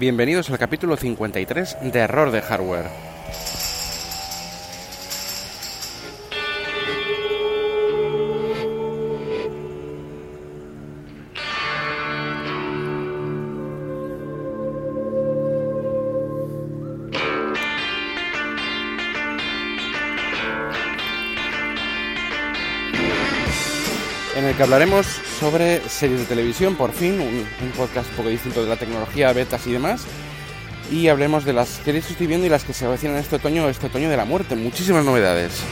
Bienvenidos al capítulo 53 de Error de Hardware. Que hablaremos sobre series de televisión, por fin, un, un, podcast un poco distinto de la tecnología, betas y demás. Y hablemos de las series que estoy viendo y las que se avecinan este otoño, este otoño de la muerte. Muchísimas novedades.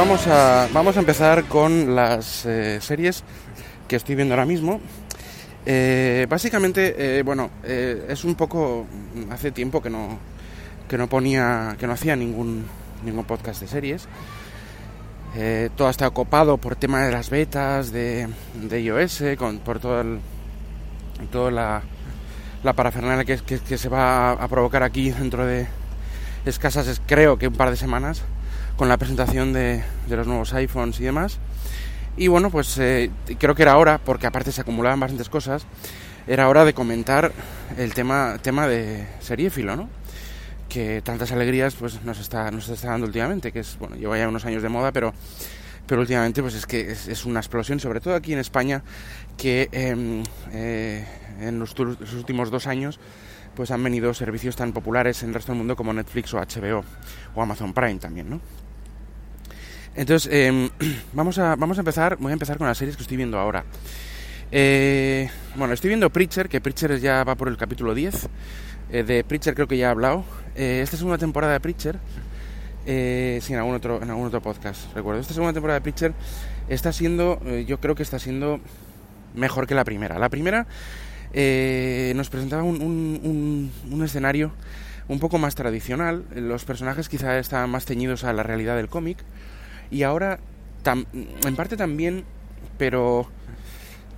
Vamos a, vamos a empezar con las eh, series que estoy viendo ahora mismo. Eh, básicamente, eh, bueno, es un poco. Hace tiempo que no, que no ponía. que no hacía ningún, ningún podcast de series. Todo está copado por tema de las betas, de, de iOS, con, por todo toda la, la parafernalia que, que, que se va a provocar aquí dentro de escasas, creo que un par de semanas con la presentación de, de, los nuevos iPhones y demás. Y bueno, pues eh, creo que era hora, porque aparte se acumulaban bastantes cosas, era hora de comentar el tema, tema de seriéfilo, ¿no? Que tantas alegrías pues nos está, nos está dando últimamente, que es, bueno, lleva ya unos años de moda, pero, pero últimamente pues es que es, es una explosión, sobre todo aquí en España, que eh, eh, en los, los últimos dos años pues han venido servicios tan populares en el resto del mundo como Netflix o HBO o Amazon Prime también, ¿no? Entonces, eh, vamos, a, vamos a empezar, voy a empezar con las series que estoy viendo ahora. Eh, bueno, estoy viendo Preacher, que Preacher ya va por el capítulo 10. Eh, de Preacher creo que ya he hablado. Eh, esta segunda temporada de Preacher, eh, sí, en algún, otro, en algún otro podcast, recuerdo. Esta segunda temporada de Preacher está siendo, yo creo que está siendo mejor que la primera. La primera nos presentaba un, un, un, un, escenario un poco más tradicional. Los personajes quizá estaban más ceñidos a la realidad del cómic. Y ahora, en parte también, pero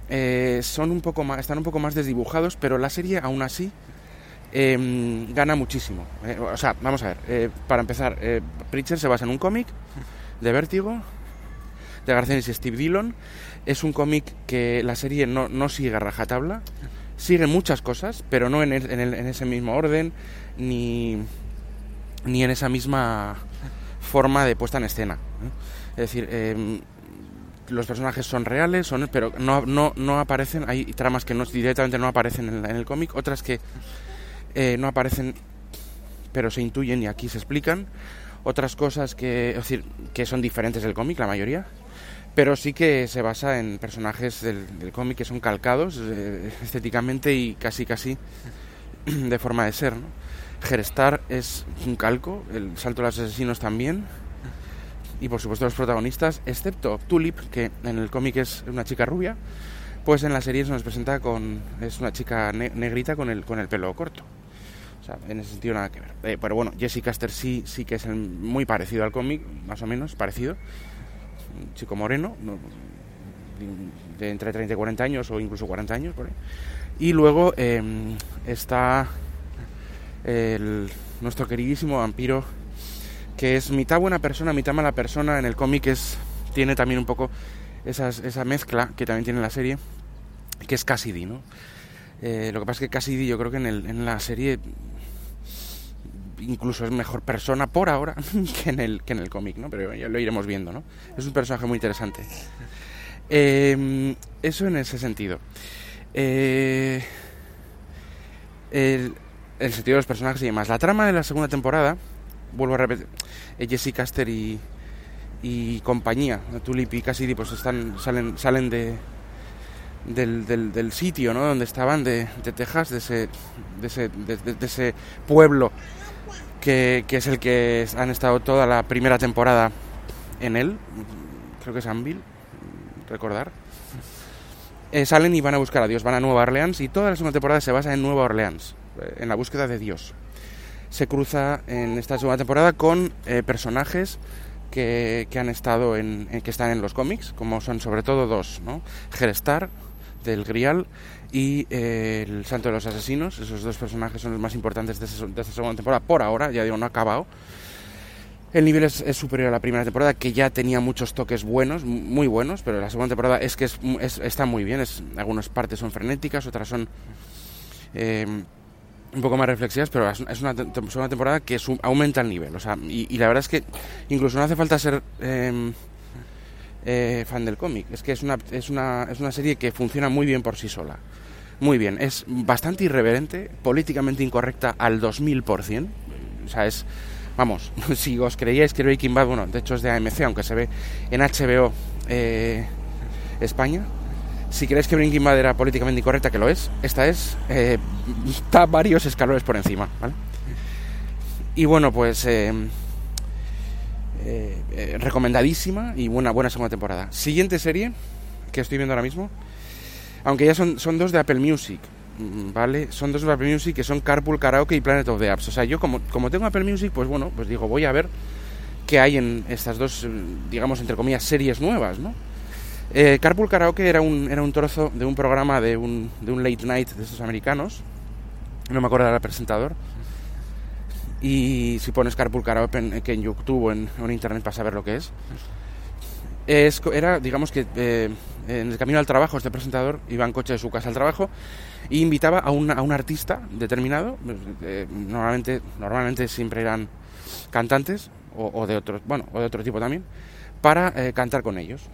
eh, son un poco más, están un poco más desdibujados, pero la serie aún así eh, gana muchísimo. Eh, o sea, vamos a ver, eh, para empezar, Preacher se basa en un cómic de Vértigo, de Garcenis y Steve Dillon. Es un cómic que la serie no, no sigue a rajatabla, sigue muchas cosas, pero no en, el, en, el, en ese mismo orden, ni, ni en esa misma forma de puesta en escena. Es decir, eh, los personajes son reales, son, pero no, no, no aparecen, hay tramas que no, directamente no aparecen en, en el cómic, otras que eh, no aparecen, pero se intuyen y aquí se explican. Otras cosas que, es decir, que son diferentes del cómic, la mayoría, pero sí que se basa en personajes del, cómic que son calcados eh, estéticamente y casi casi de forma de ser. ¿no? Es un calco, el salto de los asesinos también, y por supuesto los protagonistas, excepto Tulip, que en el cómic es una chica rubia, pues en la serie se nos presenta con es una chica ne negrita con el con el pelo corto. O sea, en ese sentido nada que ver. Eh, pero bueno, Jesse Caster sí sí que es muy parecido al cómic, más o menos parecido. Un chico moreno, no, de entre 30 y 40 años o incluso 40 años por ahí. Y luego eh, está nuestro queridísimo vampiro que es mitad buena persona, mitad mala persona. En el cómic es tiene también un poco esas, esa mezcla que también tiene la serie, que es Cassidy, ¿no? Eh, lo que pasa es que Cassidy yo creo que en, el, en la serie incluso es mejor persona por ahora que en el, que en el cómic, ¿no? Pero ya lo iremos viendo, ¿no? Es un personaje muy interesante. Eh, eso en ese sentido. Eh, el, el sentido de los personajes y demás. La trama de la segunda temporada, vuelvo a repetir, eh, Jesse Caster y, y compañía, Tulip y Cassidy, pues están, salen, salen de, del, del, sitio ¿no? donde estaban, de, de Texas, de ese, de ese, de, de ese pueblo que, que, es el que han estado toda la primera temporada en él, creo que es Anvil, recordar. eh, salen y van a buscar a Dios, van a Nueva Orleans y toda la segunda temporada se basa en Nueva Orleans, eh, en la búsqueda de Dios. Se cruza en esta segunda temporada con eh, personajes que, han estado en, que están en los cómics, como son sobre todo dos, ¿no? Gerestar del Grial y el Santo de los Asesinos. Esos dos personajes son los más importantes de, de esta segunda temporada por ahora, ya digo, no ha acabado. El nivel es, superior a la primera temporada, que ya tenía muchos toques buenos, muy buenos, pero la segunda temporada es que está muy bien. Es, algunas partes son frenéticas, otras son eh, un poco más reflexivas, pero es, una segunda temporada que aumenta el nivel. O sea, y, la verdad es que incluso no hace falta ser em, eh, fan del cómic. Es que es una, es, una, es una serie que funciona muy bien por sí sola. Muy bien. Es bastante irreverente, políticamente incorrecta al 2000%. O sea, es Vamos, si os creíais que Breaking Bad, bueno, de hecho es de AMC, aunque se ve en HBO eh, España. Si creéis que Breaking Bad era políticamente incorrecta, que lo es, esta es, eh, está varios escalones por encima, ¿vale? Y bueno, pues eh, recomendadísima y buena, buena segunda temporada. Siguiente serie que estoy viendo ahora mismo, aunque ya son, son dos de Apple Music, Mm, ¿vale? Son dos Apple Music que son Carpool Karaoke y Planet of the Apps. O sea, yo como, como tengo Apple Music, pues bueno, pues digo, voy a ver qué hay en estas dos, digamos, entre comillas, series nuevas, ¿no? Eh, Carpool Karaoke era un, era un trozo de un programa de un, de un late night de estos americanos. No me acuerdo del presentador. Y si pones Carpool Karaoke en, YouTube o en, en Internet para saber lo que es. es era, digamos que eh, en el camino al trabajo este presentador iba en coche de su casa al trabajo e invitaba a un, a un artista determinado, pues, eh, normalmente, normalmente siempre eran cantantes o, de otros, bueno, o de otro tipo también, para eh, cantar con ellos.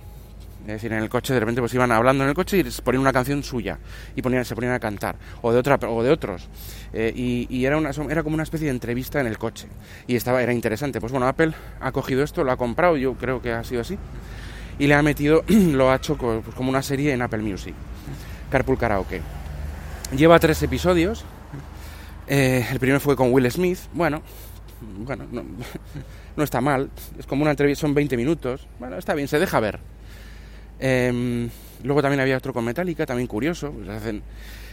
Es decir, en el coche de repente pues iban hablando en el coche y ponían una canción suya y ponían, se ponían a cantar, o de otra o de otros. Eh, y, era, una, era como una especie de entrevista en el coche. Y estaba, era interesante. Pues bueno, Apple ha cogido esto, lo ha comprado, yo creo que ha sido así, y le ha metido, lo ha hecho pues, como una serie en Apple Music. Carpool Karaoke. Lleva tres episodios. Eh, el primero fue con Will Smith. Bueno, bueno, no, está mal. Es como una entrevista, son 20 minutos. Bueno, está bien, se deja ver. Em, luego también había otro con Metallica, también curioso. Pues hacen,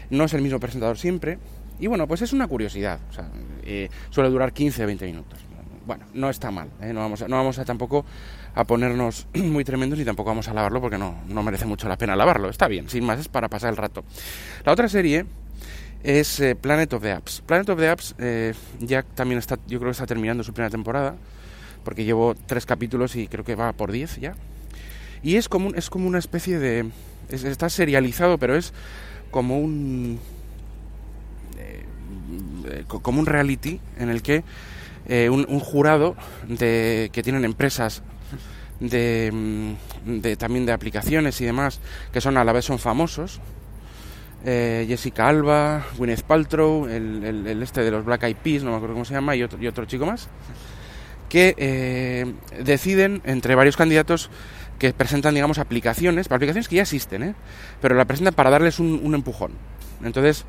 no es el mismo presentador siempre. Y bueno, pues es una curiosidad. O sea, eh, suele durar 15 o 20 minutos. Bueno, no está mal. ¿eh? No, vamos a, no vamos a tampoco a ponernos muy tremendos y tampoco vamos a lavarlo porque no, no merece mucho la pena lavarlo. Está bien, sin más, es para pasar el rato. La otra serie es eh, Planet of the Apps. Planet of the Apps eh, ya también está, yo creo que está terminando su primera temporada, porque llevo tres capítulos y creo que va por diez ya. Y es como, es como una especie de... está serializado, pero es como un... Eh, como un reality en el que un, un, jurado de, que tienen empresas de, mm, de, también de aplicaciones y demás que son a la vez son famosos. Eh, Jessica Alba, Gwyneth Paltrow, el, este de los Black Eyed Peas, no me acuerdo cómo se llama, y otro, y otro chico más, que eh, deciden entre varios candidatos que presentan, digamos, aplicaciones, aplicaciones que ya existen, ¿eh? pero la presentan para darles un, empujón. Entonces,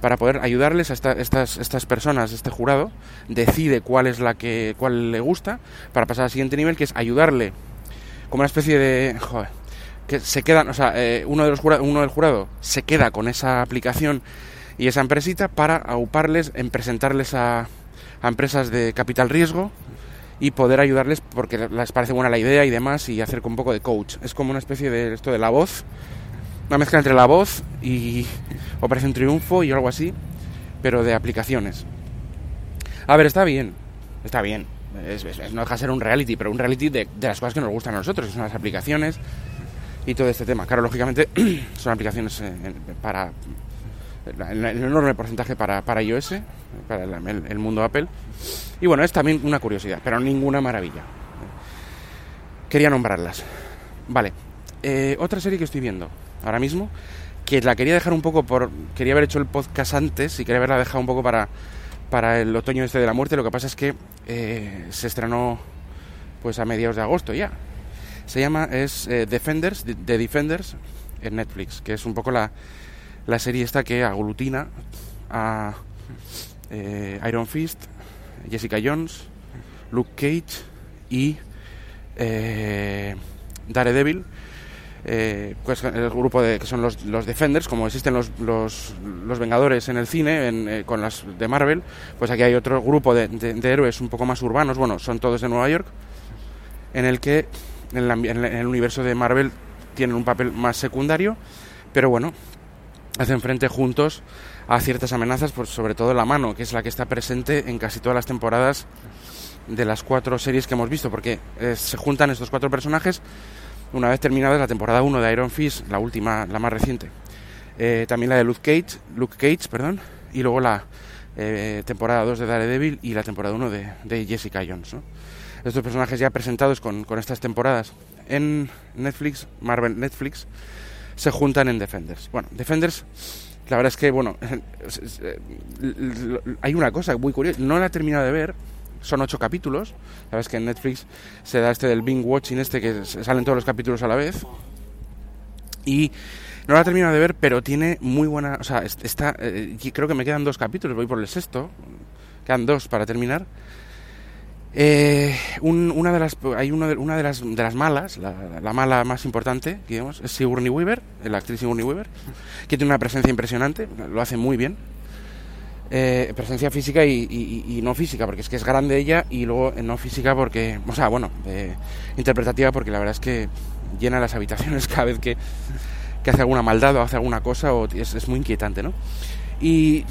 para poder ayudarles a estas, estas personas, este jurado, decide cuál es la que cuál le gusta para pasar al siguiente nivel, que es ayudarle como una especie de... Joder, que se quedan, o sea, eh, uno, de los uno del jurado se queda con esa aplicación y esa empresita para auparles en presentarles a, a empresas de capital riesgo y poder ayudarles porque les parece buena la idea y demás y hacer un poco de coach. Es como una especie de esto de la voz una mezcla entre la voz y Operación Triunfo y algo así, pero de aplicaciones. A ver, está bien, está bien. no deja de ser un reality, pero un reality de, las cosas que nos gustan a nosotros, que son las aplicaciones y todo este tema. Claro, lógicamente son aplicaciones eh, para el enorme porcentaje para, para iOS, para el, mundo Apple. Y bueno, es también una curiosidad, pero ninguna maravilla. Quería nombrarlas. Vale, eh, otra serie que estoy viendo ahora mismo, que la quería dejar un poco por... Quería haber hecho el podcast antes y quería haberla dejado un poco para, para el otoño este de la muerte. Lo que pasa es que eh, se estrenó pues a mediados de agosto ya. Se llama, es eh, Defenders, The Defenders, en Netflix, que es un poco la, la serie esta que aglutina a eh, Iron Fist, Jessica Jones, Luke Cage y Daredevil eh, pues el grupo de, que son los, los Defenders, como existen los, los, los Vengadores en el cine, en, con las de Marvel, pues aquí hay otro grupo de, de, héroes un poco más urbanos, bueno, son todos de Nueva York, en el que en, en el universo de Marvel tienen un papel más secundario, pero bueno, hacen frente juntos a ciertas amenazas, pues sobre todo la mano, que es la que está presente en casi todas las temporadas de las cuatro series que hemos visto, porque eh, se juntan estos cuatro personajes una vez terminada la temporada 1 de Iron Fist, la última, la más reciente. Eh, también la de Luke Cage, Luke Cage, perdón, y luego la eh, temporada 2 de Daredevil y la temporada 1 de, de Jessica Jones. Estos personajes ya presentados con, con estas temporadas en Netflix, Marvel Netflix, se juntan en Defenders. Bueno, Defenders, la verdad es que, bueno, hay una cosa muy curiosa, no la he terminado de ver, son ocho capítulos, sabes que en Netflix se da este del Bing Watching, este que salen todos los capítulos a la vez, y no la he terminado de ver, pero tiene muy buena, o sea, está, eh, creo que me quedan dos capítulos, voy por el sexto, quedan dos para terminar, eh, una de las, hay una de, las, de las malas, la, mala más importante, digamos, es Sigourney Weaver, la actriz Sigourney Weaver, que tiene una presencia impresionante, lo hace muy bien. Eh, presencia física y, no física, porque es que es grande ella, y luego no física porque, o sea, bueno, eh, interpretativa porque la verdad es que llena las habitaciones cada vez que, que hace alguna maldad o hace alguna cosa, o es muy inquietante, ¿no? Y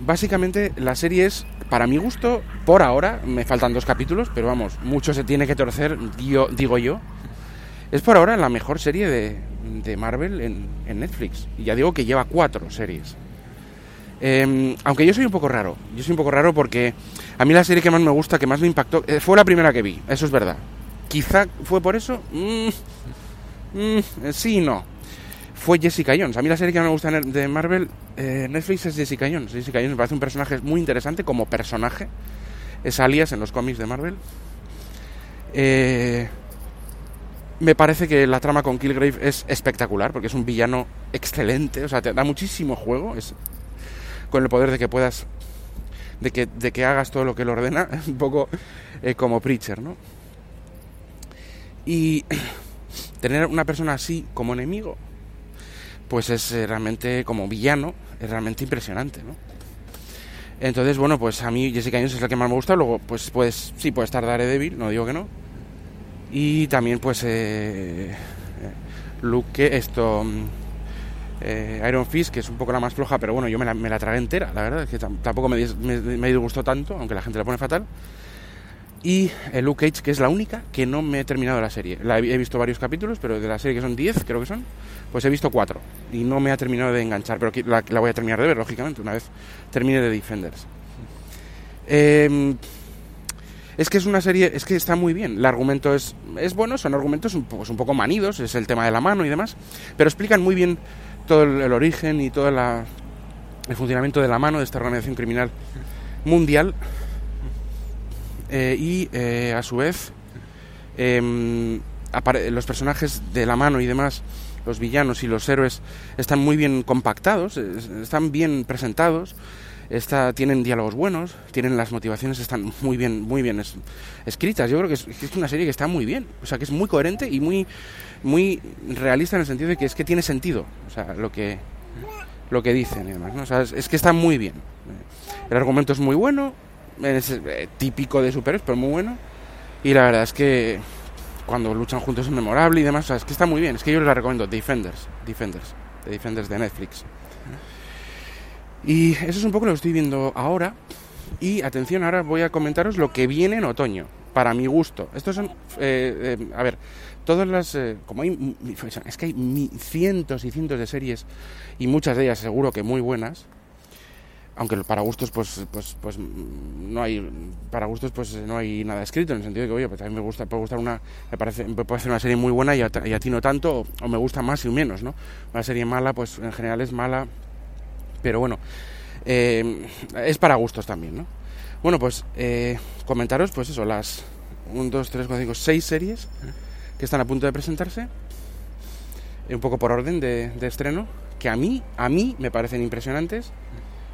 básicamente la serie es, para mi gusto, por ahora, me faltan dos capítulos, pero vamos, mucho se tiene que torcer, digo yo. Es por ahora la mejor serie de, de Marvel en, en, Netflix. Y ya digo que lleva cuatro series. Em, aunque yo soy un poco raro. Yo soy un poco raro porque a mí la serie que más me gusta, que más me impactó, eh, fue la primera que vi. Eso es verdad. Quizá fue por eso. Mm, mm, sí y no fue Jessica Jones. A mí la serie que me gusta de Marvel, eh, Netflix, es Jessica Jones. Jessica Jones me parece un personaje muy interesante como personaje. Es alias en los cómics de Marvel. Eh, me parece que la trama con Killgrave es espectacular porque es un villano excelente. O sea, te da muchísimo juego. Con el poder de que puedas. De que, de que hagas todo lo que él ordena. Un poco eh, como Preacher, ¿no? Y tener una persona así como enemigo pues es eh, realmente como villano, es realmente impresionante, ¿no? Entonces, bueno, pues a mí Jessica Jones es la que más me gusta, luego pues pues sí puede estar Daredevil, no digo que no. Y también pues eh, eh Luke, esto mm, eh, Iron Fist, que es un poco la más floja, pero bueno, yo me la, me la tragué entera, la verdad, es que tampoco me, me, me disgustó tanto, aunque la gente la pone fatal y el Luke Cage, que es la única que no me he terminado la serie. La he, visto varios capítulos, pero de la serie que son 10, creo que son, pues he visto 4 y no me ha terminado de enganchar, pero la, voy a terminar de ver, lógicamente, una vez termine de Defenders. Em, es que es una serie, es que está muy bien. El argumento es, es bueno, son argumentos un poco, un poco manidos, es el tema de la mano y demás, pero explican muy bien todo el, origen y todo la, el funcionamiento de la mano de esta organización criminal mundial eh, y eh, a su vez em, los personajes de la mano y demás, los villanos y los héroes están muy bien compactados, están bien presentados, está, tienen diálogos buenos, tienen las motivaciones están muy bien, muy bien escritas. Yo creo que es, es, una serie que está muy bien, o sea, que es muy coherente y muy, muy realista en el sentido de que es que tiene sentido, o sea, lo que lo que dicen y demás, ¿no? o sea, es que está muy bien. El argumento es muy bueno, es eh, típico de superhéroes, pero muy bueno. Y la verdad es que cuando luchan juntos es memorable y demás. es que está muy bien. Es que yo les la recomiendo. Defenders. Defenders. Defenders de Netflix. Y eso es un poco lo que estoy viendo ahora. Y atención, ahora voy a comentaros lo que viene en otoño. Para mi gusto. Estos son. Eh, eh, a ver, todas las. como hay. Es que hay cientos y cientos de series. Y muchas de ellas seguro que muy buenas aunque para gustos pues pues pues no hay para gustos pues no hay nada escrito en el sentido de que oye pues a mí me gusta puede gustar una me parece puede ser una serie muy buena y a, ti no tanto o, me gusta más y menos no una serie mala pues en general es mala pero bueno eh, es para gustos también no bueno pues eh, comentaros pues eso las 1, 2, 3, 4, 5, 6 series que están a punto de presentarse un poco por orden de, de estreno que a mí a mí me parecen impresionantes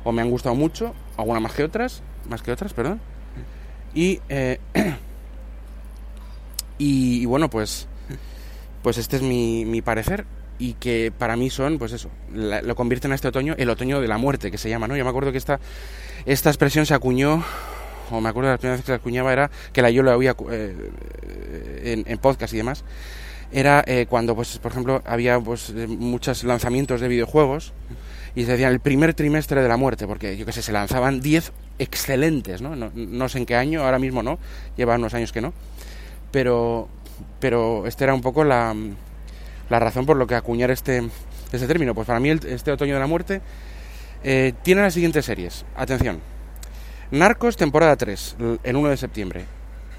o me han gustado mucho, algunas más que otras, más que otras, perdón. Y, eh, y, bueno, pues Pues este es mi, mi parecer y que para mí son, pues eso, lo convierten a este otoño el otoño de la muerte, que se llama, ¿no? Yo me acuerdo que esta, esta expresión se acuñó, o me acuerdo de la primera vez que la acuñaba era, que la yo la oía eh, en, podcast y demás, era eh, cuando, pues, por ejemplo, había pues, muchos lanzamientos de videojuegos y se decían el primer trimestre de la muerte, porque yo qué sé, se lanzaban 10 excelentes, ¿no? ¿no? ¿no? sé en qué año, ahora mismo no, lleva unos años que no, pero, pero este era un poco la la razón por lo que acuñar este, este término. Pues para mí este otoño de la muerte eh, tiene las siguientes series. Atención. Narcos, temporada 3, el 1 de septiembre.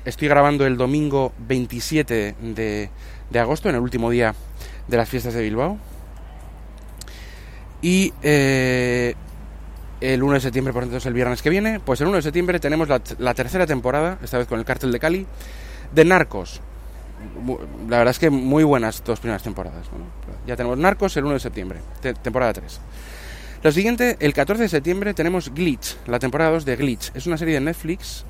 Estoy grabando el domingo 27 de, de agosto, en el último día de las fiestas de Bilbao. Y eh, el 1 de septiembre, por entonces el viernes que viene, pues el 1 de septiembre tenemos la, la tercera temporada, esta vez con el cártel de Cali, de Narcos, la verdad es que muy buenas dos primeras temporadas. ya tenemos Narcos el 1 de septiembre, temporada 3. Lo siguiente, el 14 de septiembre tenemos Glitch, la temporada 2 de Glitch. Es una serie de Netflix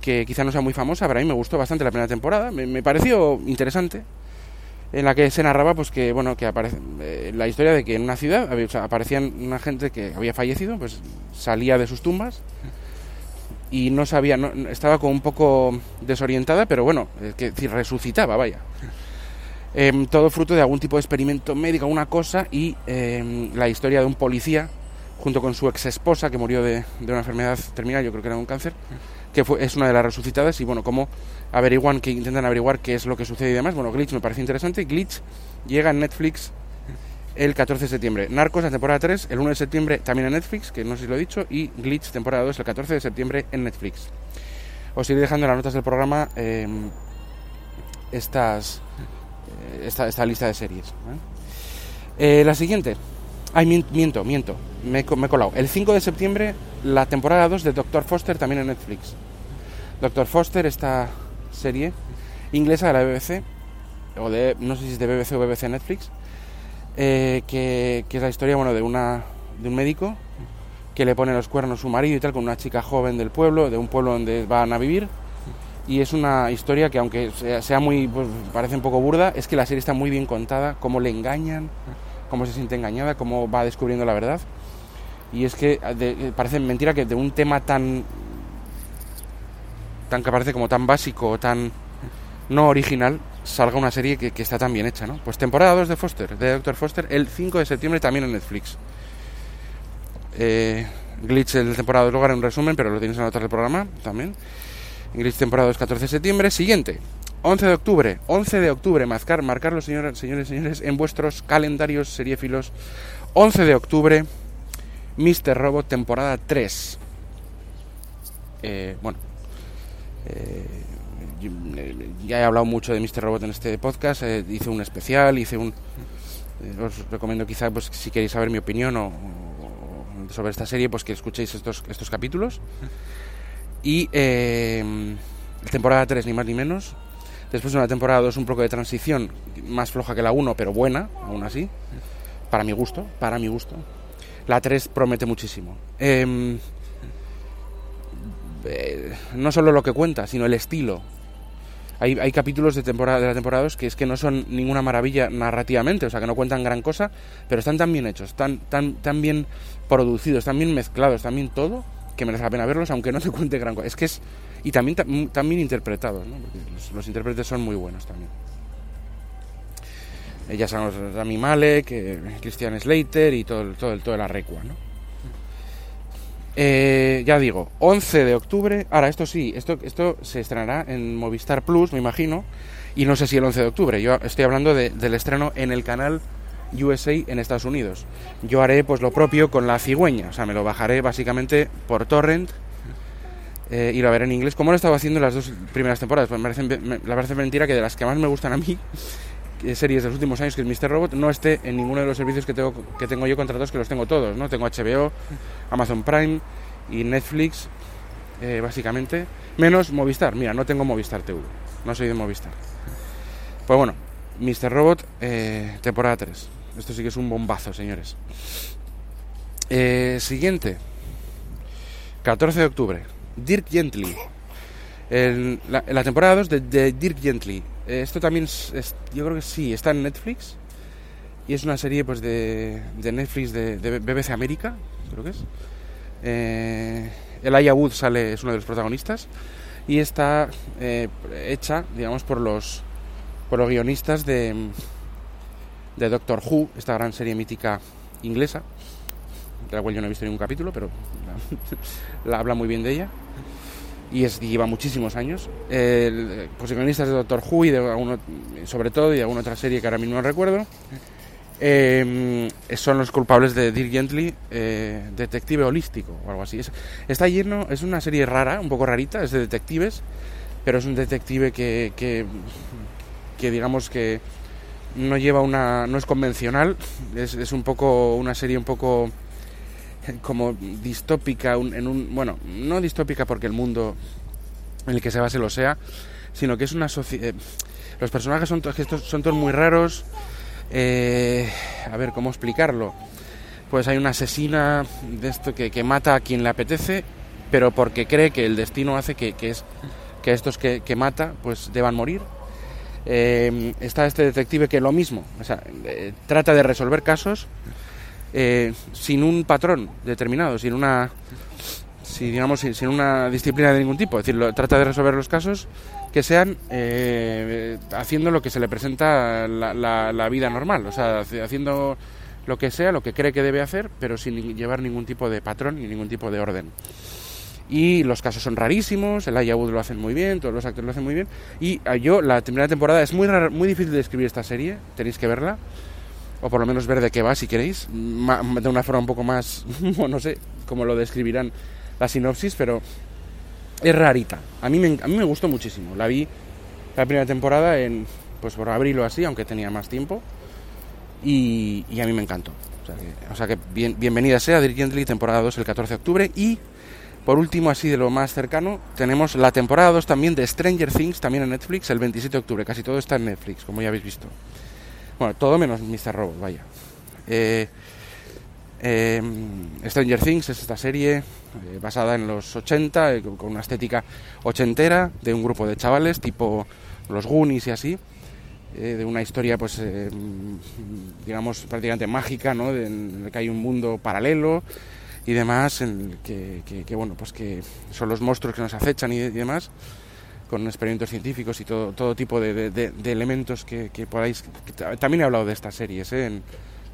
que quizá no sea muy famosa, pero a mí me gustó bastante la primera temporada, me, pareció interesante, en la que se narraba pues que bueno que aparece eh, la historia de que en una ciudad aparecían una gente que había fallecido, pues salía de sus tumbas y no sabía, no, estaba como un poco desorientada, pero bueno, que resucitaba, vaya. Em, todo fruto de algún tipo de experimento médico, una cosa, y em, la historia de un policía, junto con su ex esposa, que murió de, de, una enfermedad terminal, yo creo que era un cáncer, que fue, es una de las resucitadas, y bueno, cómo averiguan, que intentan averiguar qué es lo que sucede y demás. Bueno, Glitch me parece interesante. Glitch llega en Netflix el 14 de septiembre. Narcos, la temporada 3, el 1 de septiembre también en Netflix, que no sé si lo he dicho, y Glitch, temporada 2, el 14 de septiembre en Netflix. Os iré dejando en las notas del programa em, estas, eh, esta, lista de series. Eh, la siguiente. Ay, miento, miento, me, me he colado. El 5 de septiembre, la temporada 2 de Doctor Foster también en Netflix. Doctor Foster, esta serie inglesa de la BBC, o de, no sé si es de BBC o BBC Netflix, eh, que, es la historia bueno, de, una, de un médico que le pone los cuernos a su marido y tal con una chica joven del pueblo, de un pueblo donde van a vivir. Y es una historia que aunque sea, muy, pues, parece un poco burda, es que la serie está muy bien contada, cómo le engañan, cómo se siente engañada, cómo va descubriendo la verdad. Y es que parece mentira que de un tema tan, tan que parece como tan básico, tan no original, salga una serie que, está tan bien hecha, ¿no? Pues temporada 2 de Foster, de Doctor Foster, el 5 de septiembre también en Netflix. Eh, Glitch el temporada 2 lugar en un resumen, pero lo tienes en la otra del programa también. Glitch temporada 2, 14 de septiembre. Siguiente, 11 de octubre. 11 de octubre, marcar, marcarlo, señores, señores, señores, en vuestros calendarios seriéfilos. 11 de octubre, Mr. Robot, temporada 3. Eh, bueno, eh, ya he hablado mucho de Mr. Robot en este podcast, eh, hice un especial, hice un... Eh, os recomiendo quizá, pues si queréis saber mi opinión o, sobre esta serie, pues que escuchéis estos, estos capítulos. Y eh, temporada 3, ni más ni menos. Después de una temporada 2, un poco de transición, más floja que la 1, pero buena, aún así. Para mi gusto, para mi gusto. La 3 promete muchísimo. Em, eh, no solo lo que cuenta, sino el estilo hay, hay capítulos de, temporada, de la temporada 2 que es que no son ninguna maravilla narrativamente, o sea, que no cuentan gran cosa, pero están tan bien hechos, tan, tan, tan bien producidos, tan bien mezclados, también todo, que merece la pena verlos, aunque no te cuente gran cosa. Es que es. Y también, interpretados, ¿no? los, intérpretes son muy buenos también. Ya sabemos Rami Malek, eh, Christian Slater y todo, todo, todo la recua, ¿no? Eh, ya digo, 11 de octubre. Ahora, esto sí, esto, esto se estrenará en Movistar Plus, me imagino. Y no sé si el 11 de octubre. Yo estoy hablando del estreno en el canal USA en Estados Unidos. Yo haré pues lo propio con La Cigüeña. O sea, me lo bajaré básicamente por torrent eh, y lo veré en inglés. Como lo he estado haciendo las dos primeras temporadas. Pues me parece, parece mentira que de las que más me gustan a mí series de los últimos años que es Mr. Robot no esté en ninguno de los servicios que tengo, que tengo yo contratados, que los tengo todos, ¿no? Tengo HBO, Amazon Prime y Netflix, eh, básicamente, menos Movistar. Mira, no tengo Movistar TV, no soy de Movistar. Pues bueno, Mr. Robot, eh, temporada 3. Esto sí que es un bombazo, señores. Eh, siguiente, 14 de octubre, Dirk Gently. la, temporada 2 de, de Dirk Gently Eh, esto también es, yo creo que sí, está en Netflix. Y es una serie pues de, de Netflix de, de, BBC América, creo que es. Eh, Elijah Wood sale, es uno de los protagonistas. Y está eh, hecha, digamos, por los, por los guionistas de, de Doctor Who, esta gran serie mítica inglesa, de la cual yo no he visto ningún capítulo, pero la habla muy bien de ella y, es, lleva muchísimos años. Eh, pues guionistas de Doctor Who y de alguno, sobre todo y de alguna otra serie que ahora mismo no recuerdo. Eh, son los culpables de Dirk Gently, eh, detective holístico o algo así. Es, está lleno, es una serie rara, un poco rarita, es de detectives, pero es un detective que, que, que digamos que no lleva una, no es convencional, es, es un poco una serie un poco como distópica, en un, bueno, no distópica porque el mundo en el que se base lo sea, sino que es una sociedad... Eh, los personajes son, son todos muy raros. Eh, a ver, ¿cómo explicarlo? Pues hay una asesina de esto que, mata a quien le apetece, pero porque cree que el destino hace que, que es, que estos que, que, mata pues deban morir. Eh, está este detective que lo mismo, o sea, trata de resolver casos eh, sin un patrón determinado, sin una, si, digamos, sin, una disciplina de ningún tipo. Es decir, lo, trata de resolver los casos que sean eh, haciendo lo que se le presenta la, vida normal, o sea, haciendo lo que sea, lo que cree que debe hacer, pero sin llevar ningún tipo de patrón y ningún tipo de orden. Y los casos son rarísimos, el Wood lo hacen muy bien, todos los actores lo hacen muy bien. Y ah, yo, la primera temporada, es muy, raro, muy difícil de escribir esta serie, tenéis que verla o por lo menos ver de qué va si queréis, de una forma un poco más, no sé cómo lo describirán la sinopsis, pero es rarita. A mí me, a mí me gustó muchísimo. La vi la primera temporada en, pues por abril o así, aunque tenía más tiempo, y, a mí me encantó. O sea que, o sea que bien, bienvenida sea Dirk Gently, temporada 2 el 14 de octubre, y por último, así de lo más cercano, tenemos la temporada 2 también de Stranger Things, también en Netflix, el 27 de octubre. Casi todo está en Netflix, como ya habéis visto. Bueno, todo menos Mr. Robot, vaya. Eh, eh, Stranger Things es esta serie eh, basada en los 80, eh, con una estética ochentera, de un grupo de chavales tipo los Goonies y así, de una historia, pues, digamos, prácticamente mágica, ¿no? De, en el que hay un mundo paralelo y demás, en que, que, bueno, pues que son los monstruos que nos acechan y demás con experimentos científicos y todo, todo tipo de, elementos que, que podáis... También he hablado de estas series, ¿eh? en,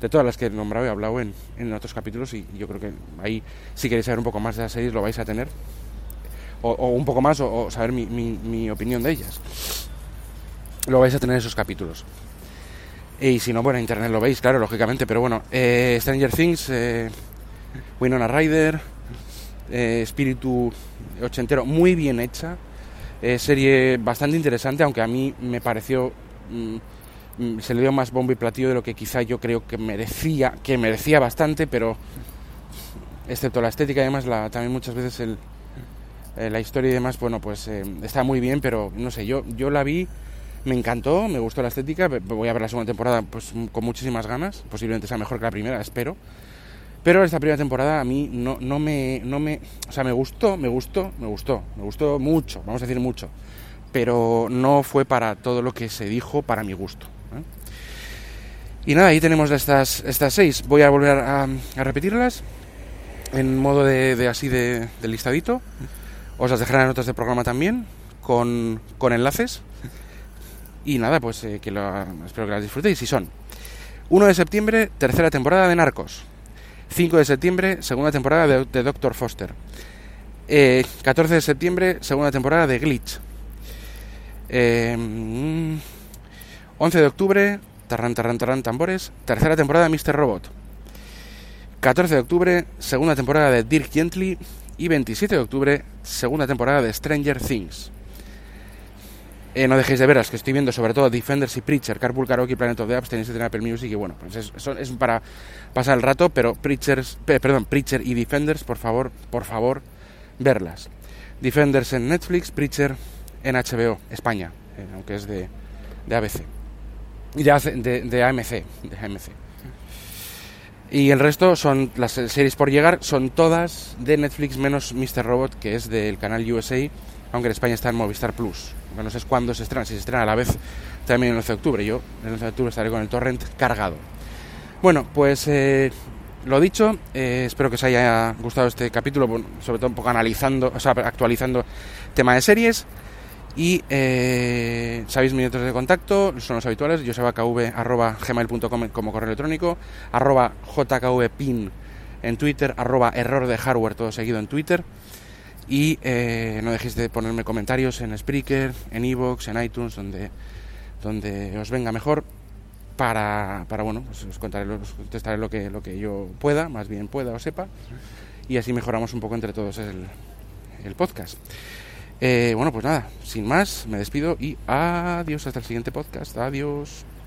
de todas las que he nombrado he hablado en, en, otros capítulos y yo creo que ahí si queréis saber un poco más de las series lo vais a tener. O, un poco más o, saber mi, mi, opinión de ellas. Lo vais a tener en esos capítulos. Y si no, bueno, en internet lo veis, claro, lógicamente. Pero bueno, eh, Stranger Things, eh, Winona Ryder, eh, espíritu ochentero, muy bien hecha eh, serie bastante interesante, aunque a mí me pareció mmm, se le dio más bombo y platillo de lo que quizá yo creo que merecía, que merecía bastante, pero excepto la estética y además la, también muchas veces el, eh, la historia y demás, bueno, pues eh, está muy bien, pero no sé, yo, yo la vi, me encantó, me gustó la estética, voy a ver la segunda temporada pues con muchísimas ganas, posiblemente sea mejor que la primera, espero. Pero esta primera temporada a mí no, no, me, no me... O sea, me gustó, me gustó, me gustó, me gustó mucho, vamos a decir mucho. Pero no fue para todo lo que se dijo para mi gusto. ¿eh? Y nada, ahí tenemos estas, estas seis. Voy a volver a, repetirlas en modo de, de así de, listadito. Os las dejaré en notas de programa también, con, con enlaces. Y nada, pues eh, que lo, espero que las disfrutéis. Y son 1 de septiembre, tercera temporada de Narcos. 5 de septiembre, segunda temporada de, de Doctor Foster. Eh, 14 de septiembre, segunda temporada de Glitch. Eh, 11 de octubre, tarran, tarran, tarran, tambores, tercera temporada de Mr. Robot. 14 de octubre, segunda temporada de Dirk Gently. Y 27 de octubre, segunda temporada de Stranger Things. Eh, no dejéis de veras, que estoy viendo sobre todo Defenders y Preacher, Carpool Karaoke, Planet of the Apps, tenéis en Apple Music y bueno, pues es, es, para pasar el rato, pero Preachers, eh, perdón, Preacher y Defenders, por favor, por favor, verlas. Defenders en Netflix, Preacher en HBO, España, eh, aunque es de, de ABC. Y de, de, de, AMC, de AMC. Y el resto son las series por llegar, son todas de Netflix menos Mr. Robot, que es del canal USA aunque en España está en Movistar Plus. No sé cuándo se estrena, si se estrena a la vez también el 11 de octubre. Yo el 11 de octubre estaré con el torrent cargado. Bueno, pues eh, lo dicho, eh, espero que os haya gustado este capítulo, sobre todo un poco analizando, o sea, actualizando tema de series. Y eh, sabéis mis métodos de contacto, son los habituales, josebakv.gmail.com como correo electrónico, arroba jkvpin en Twitter, arroba error de hardware, todo seguido en Twitter. Y eh, no dejéis de ponerme comentarios en Spreaker, en Evox, en iTunes, donde, donde os venga mejor. Para, para bueno, pues os contaré, os contestaré lo que, lo que yo pueda, más bien pueda o sepa. Y así mejoramos un poco entre todos el, el podcast. Eh, bueno, pues nada, sin más, me despido y adiós hasta el siguiente podcast. Adiós.